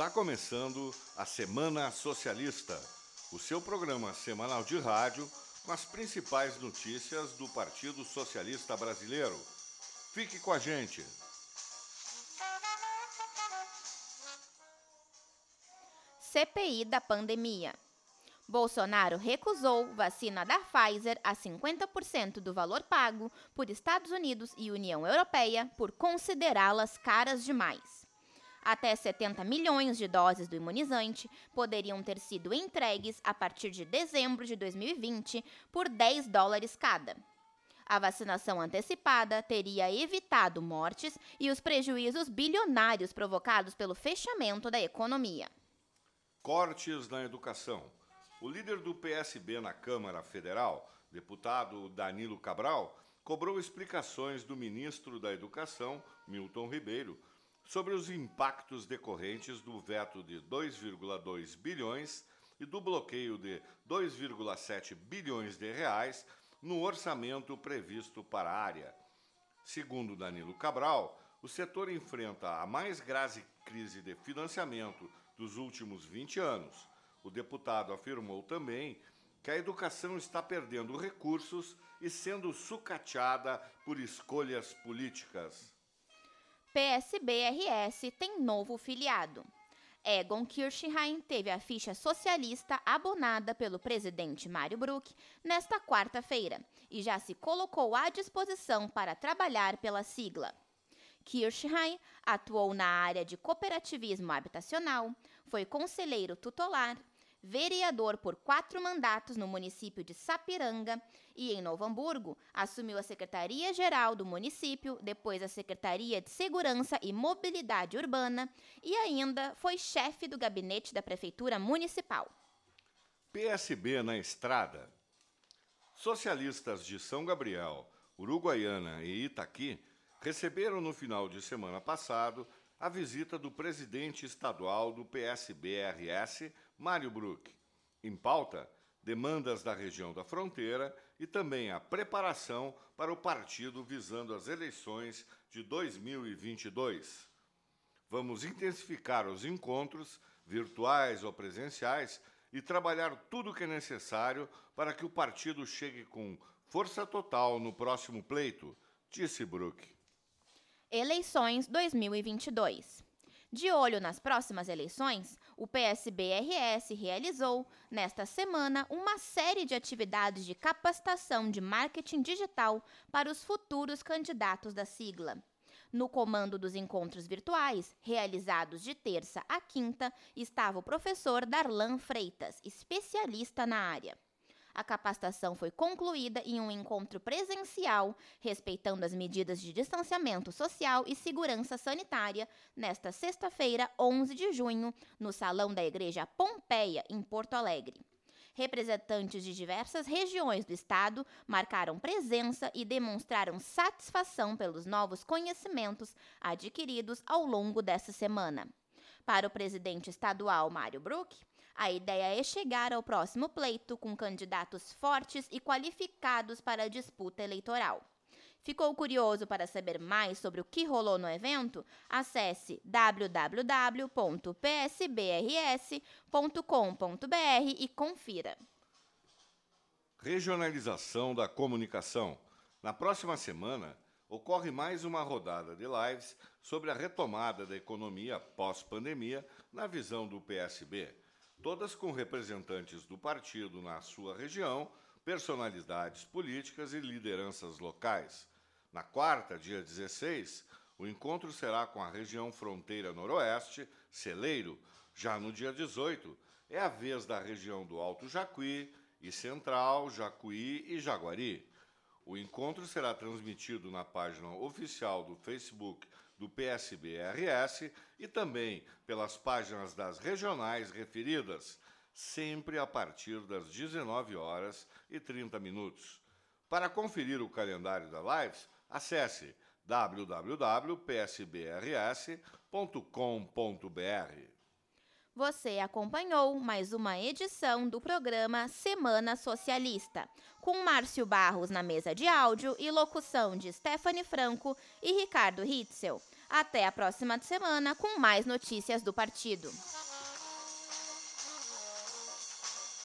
Está começando a Semana Socialista, o seu programa semanal de rádio com as principais notícias do Partido Socialista Brasileiro. Fique com a gente. CPI da pandemia. Bolsonaro recusou vacina da Pfizer a 50% do valor pago por Estados Unidos e União Europeia por considerá-las caras demais. Até 70 milhões de doses do imunizante poderiam ter sido entregues a partir de dezembro de 2020 por 10 dólares cada. A vacinação antecipada teria evitado mortes e os prejuízos bilionários provocados pelo fechamento da economia. Cortes na educação. O líder do PSB na Câmara Federal, deputado Danilo Cabral, cobrou explicações do ministro da Educação, Milton Ribeiro, sobre os impactos decorrentes do veto de 2,2 bilhões e do bloqueio de 2,7 bilhões de reais no orçamento previsto para a área. Segundo Danilo Cabral, o setor enfrenta a mais grave crise de financiamento dos últimos 20 anos. O deputado afirmou também que a educação está perdendo recursos e sendo sucateada por escolhas políticas. PSB-RS tem novo filiado. Egon Kirchheim teve a ficha socialista abonada pelo presidente Mário Bruck nesta quarta-feira e já se colocou à disposição para trabalhar pela sigla. Kirchheim atuou na área de cooperativismo habitacional, foi conselheiro tutelar, vereador por quatro mandatos no município de Sapiranga e, em Novo Hamburgo, assumiu a Secretaria-Geral do município, depois a Secretaria de Segurança e Mobilidade Urbana e ainda foi chefe do gabinete da Prefeitura Municipal. PSB na estrada. Socialistas de São Gabriel, Uruguaiana e Itaqui receberam no final de semana passado a visita do presidente estadual do PSB-RS, Mário Bruck. Em pauta, demandas da região da fronteira e também a preparação para o partido visando as eleições de 2022. Vamos intensificar os encontros, virtuais ou presenciais, e trabalhar tudo o que é necessário para que o partido chegue com força total no próximo pleito, disse Bruck. Eleições 2022. De olho nas próximas eleições, o PSB-RS realizou, nesta semana, uma série de atividades de capacitação de marketing digital para os futuros candidatos da sigla. No comando dos encontros virtuais, realizados de terça a quinta, estava o professor Darlan Freitas, especialista na área. A capacitação foi concluída em um encontro presencial, respeitando as medidas de distanciamento social e segurança sanitária, nesta sexta-feira, 11 de junho, no Salão da Igreja Pompeia, em Porto Alegre. Representantes de diversas regiões do estado marcaram presença e demonstraram satisfação pelos novos conhecimentos adquiridos ao longo dessa semana. Para o presidente estadual Mário Bruck, a ideia é chegar ao próximo pleito com candidatos fortes e qualificados para a disputa eleitoral. Ficou curioso para saber mais sobre o que rolou no evento? Acesse www.psbrs.com.br e confira. Regionalização da comunicação. Na próxima semana, ocorre mais uma rodada de lives sobre a retomada da economia pós-pandemia na visão do PSB todas com representantes do partido na sua região, personalidades políticas e lideranças locais. Na quarta, dia 16, o encontro será com a região fronteira noroeste, Celeiro. Já no dia 18, é a vez da região do Alto Jacuí e Central, Jacuí e Jaguari. O encontro será transmitido na página oficial do Facebook do PSB-RS e também pelas páginas das regionais referidas, sempre a partir das 19 horas e 30 minutos. Para conferir o calendário da lives, acesse www.psbrs.com.br. Você acompanhou mais uma edição do programa Semana Socialista, com Márcio Barros na mesa de áudio e locução de Stephanie Franco e Ricardo Hitzel. Até a próxima semana com mais notícias do partido.